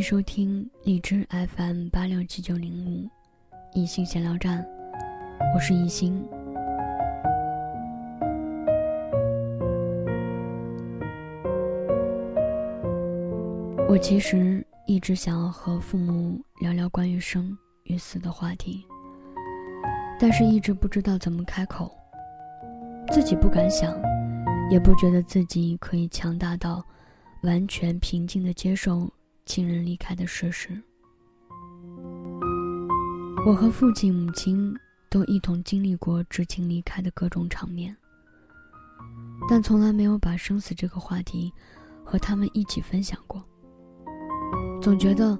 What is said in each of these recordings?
迎收听荔枝 FM 八六七九零五，一心闲聊站，我是一心。我其实一直想要和父母聊聊关于生与死的话题，但是一直不知道怎么开口，自己不敢想，也不觉得自己可以强大到完全平静的接受。亲人离开的事实，我和父亲、母亲都一同经历过至亲离开的各种场面，但从来没有把生死这个话题和他们一起分享过。总觉得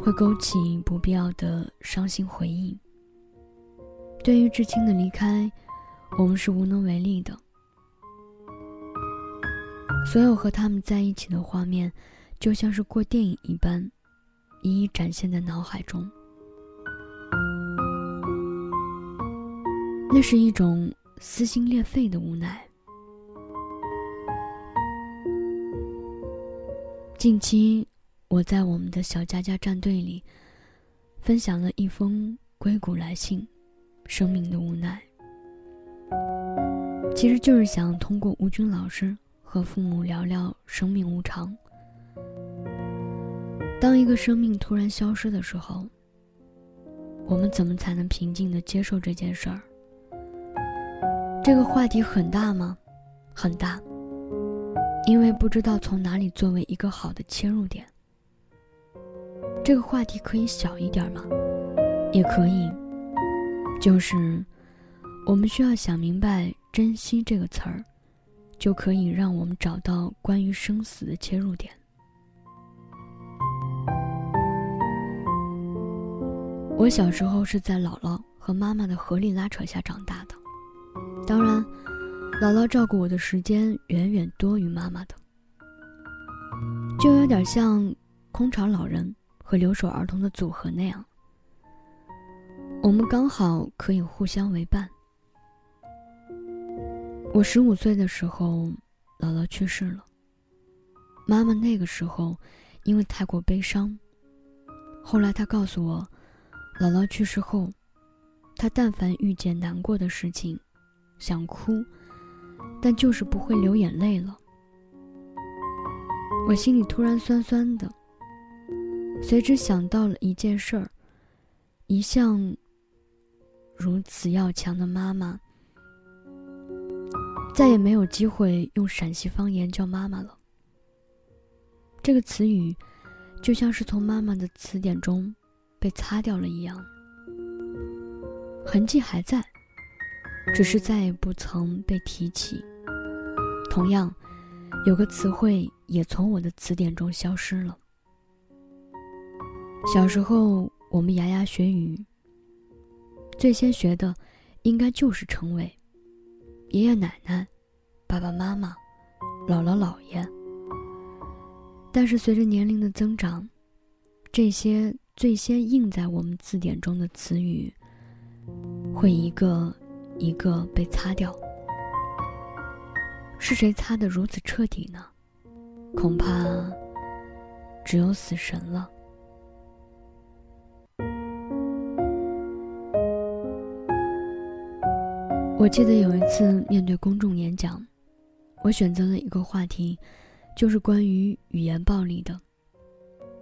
会勾起不必要的伤心回忆。对于至亲的离开，我们是无能为力的。所有和他们在一起的画面。就像是过电影一般，一一展现在脑海中。那是一种撕心裂肺的无奈。近期，我在我们的小佳佳战队里，分享了一封硅谷来信，生命的无奈。其实就是想通过吴军老师和父母聊聊生命无常。当一个生命突然消失的时候，我们怎么才能平静的接受这件事儿？这个话题很大吗？很大，因为不知道从哪里作为一个好的切入点。这个话题可以小一点吗？也可以，就是我们需要想明白“珍惜”这个词儿，就可以让我们找到关于生死的切入点。我小时候是在姥姥和妈妈的合力拉扯下长大的，当然，姥姥照顾我的时间远远多于妈妈的，就有点像空巢老人和留守儿童的组合那样，我们刚好可以互相为伴。我十五岁的时候，姥姥去世了，妈妈那个时候因为太过悲伤，后来她告诉我。姥姥去世后，她但凡遇见难过的事情，想哭，但就是不会流眼泪了。我心里突然酸酸的，随之想到了一件事儿：一向如此要强的妈妈，再也没有机会用陕西方言叫妈妈了。这个词语，就像是从妈妈的词典中。被擦掉了一样，痕迹还在，只是再也不曾被提起。同样，有个词汇也从我的词典中消失了。小时候，我们牙牙学语，最先学的应该就是称谓：爷爷奶奶、爸爸妈妈、姥姥姥爷。但是随着年龄的增长，这些。最先印在我们字典中的词语，会一个一个被擦掉。是谁擦得如此彻底呢？恐怕只有死神了。我记得有一次面对公众演讲，我选择了一个话题，就是关于语言暴力的，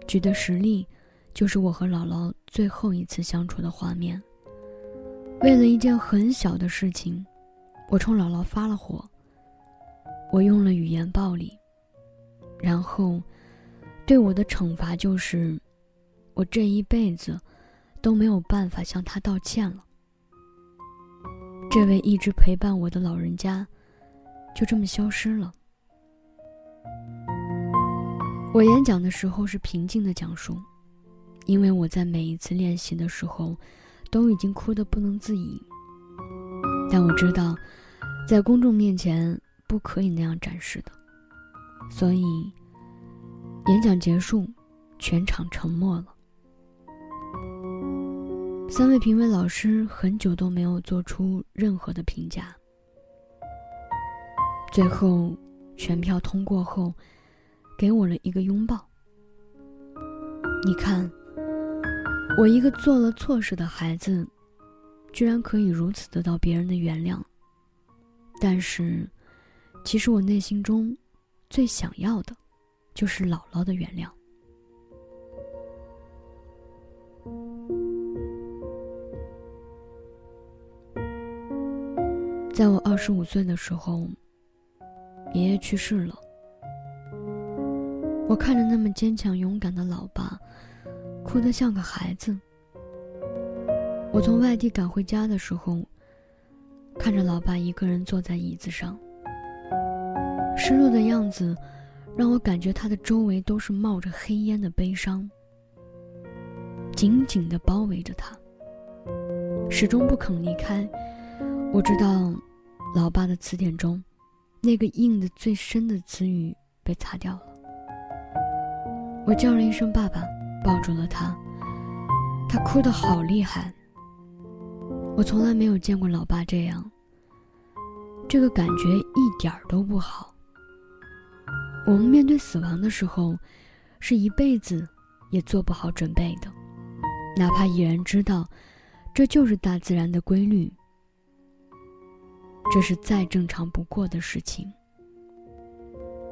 举的实例。就是我和姥姥最后一次相处的画面。为了一件很小的事情，我冲姥姥发了火。我用了语言暴力，然后，对我的惩罚就是，我这一辈子都没有办法向她道歉了。这位一直陪伴我的老人家，就这么消失了。我演讲的时候是平静的讲述。因为我在每一次练习的时候，都已经哭得不能自已。但我知道，在公众面前不可以那样展示的，所以演讲结束，全场沉默了。三位评委老师很久都没有做出任何的评价。最后，全票通过后，给我了一个拥抱。你看，我一个做了错事的孩子，居然可以如此得到别人的原谅。但是，其实我内心中最想要的，就是姥姥的原谅。在我二十五岁的时候，爷爷去世了。我看着那么坚强勇敢的老爸，哭得像个孩子。我从外地赶回家的时候，看着老爸一个人坐在椅子上，失落的样子，让我感觉他的周围都是冒着黑烟的悲伤，紧紧地包围着他，始终不肯离开。我知道，老爸的词典中，那个印的最深的词语被擦掉了。我叫了一声“爸爸”，抱住了他。他哭得好厉害。我从来没有见过老爸这样。这个感觉一点儿都不好。我们面对死亡的时候，是一辈子也做不好准备的，哪怕已然知道，这就是大自然的规律，这是再正常不过的事情。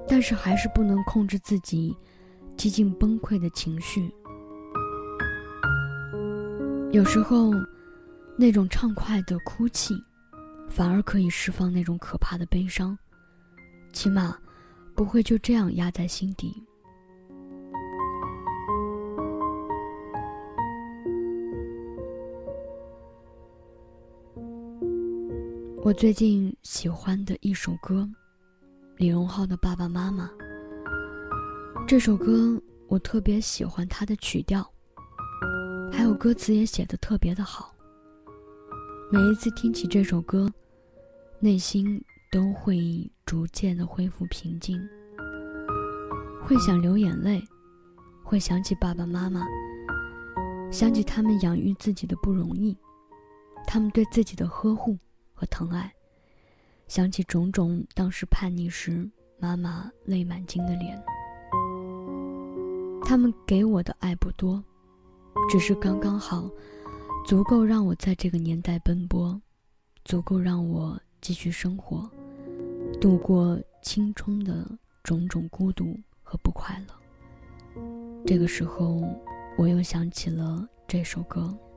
但是还是不能控制自己。几近崩溃的情绪，有时候，那种畅快的哭泣，反而可以释放那种可怕的悲伤，起码，不会就这样压在心底。我最近喜欢的一首歌，李荣浩的《爸爸妈妈》。这首歌我特别喜欢它的曲调，还有歌词也写的特别的好。每一次听起这首歌，内心都会逐渐的恢复平静，会想流眼泪，会想起爸爸妈妈，想起他们养育自己的不容易，他们对自己的呵护和疼爱，想起种种当时叛逆时妈妈泪满襟的脸。他们给我的爱不多，只是刚刚好，足够让我在这个年代奔波，足够让我继续生活，度过青春的种种孤独和不快乐。这个时候，我又想起了这首歌。《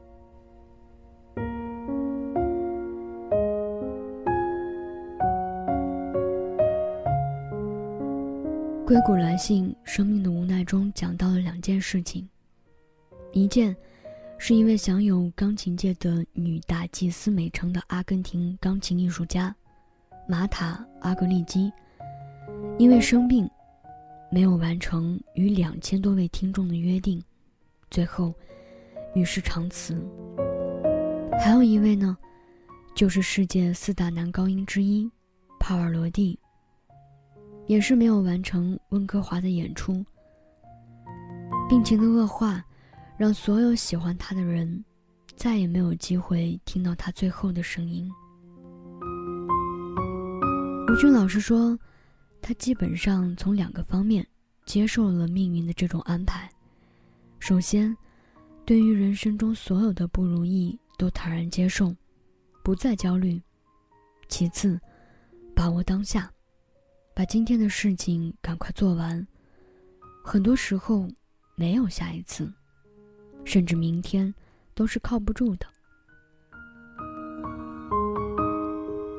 硅谷来信》生命的无奈中讲到了两件事情，一件是一位享有钢琴界的女大祭司美称的阿根廷钢琴艺术家玛塔·阿格利基，因为生病没有完成与两千多位听众的约定，最后与世长辞。还有一位呢，就是世界四大男高音之一帕瓦罗蒂。也是没有完成温哥华的演出。病情的恶化，让所有喜欢他的人，再也没有机会听到他最后的声音。吴军老师说，他基本上从两个方面接受了命运的这种安排：首先，对于人生中所有的不如意都坦然接受，不再焦虑；其次，把握当下。把今天的事情赶快做完。很多时候，没有下一次，甚至明天，都是靠不住的。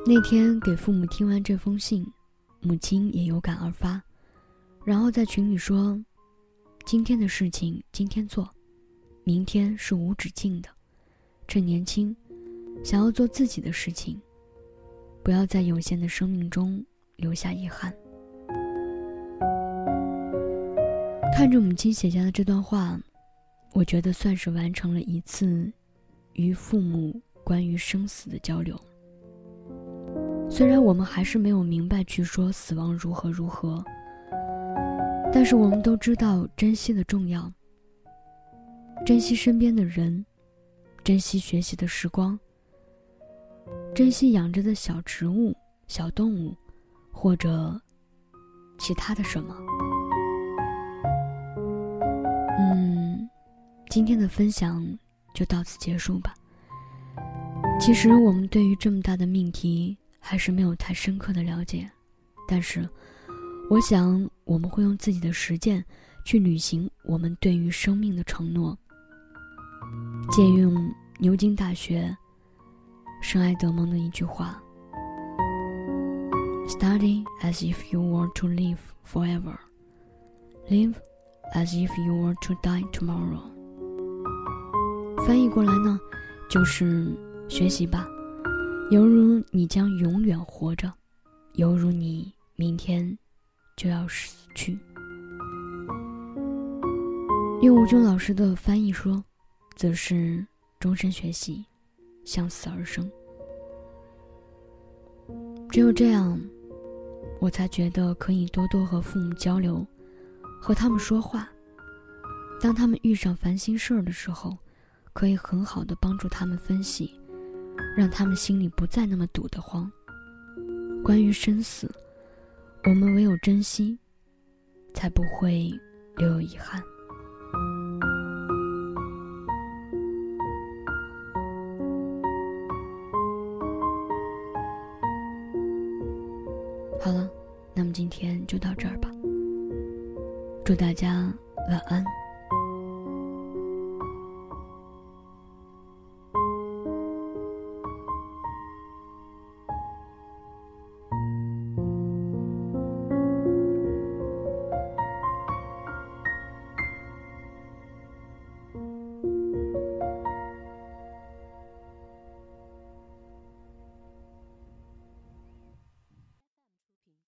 那天给父母听完这封信，母亲也有感而发，然后在群里说：“今天的事情今天做，明天是无止境的。趁年轻，想要做自己的事情，不要在有限的生命中。”留下遗憾。看着母亲写下的这段话，我觉得算是完成了一次与父母关于生死的交流。虽然我们还是没有明白去说死亡如何如何，但是我们都知道珍惜的重要，珍惜身边的人，珍惜学习的时光，珍惜养着的小植物、小动物。或者，其他的什么？嗯，今天的分享就到此结束吧。其实我们对于这么大的命题还是没有太深刻的了解，但是，我想我们会用自己的实践去履行我们对于生命的承诺。借用牛津大学圣埃德蒙的一句话：“Study as if you were to live forever, live as if you were to die tomorrow。”翻译过来呢，就是学习吧，犹如你将永远活着，犹如你明天就要死去。用吴军老师的翻译说。则是终身学习，向死而生。只有这样，我才觉得可以多多和父母交流，和他们说话。当他们遇上烦心事儿的时候，可以很好的帮助他们分析，让他们心里不再那么堵得慌。关于生死，我们唯有珍惜，才不会留有遗憾。今天就到这儿吧。祝大家晚安。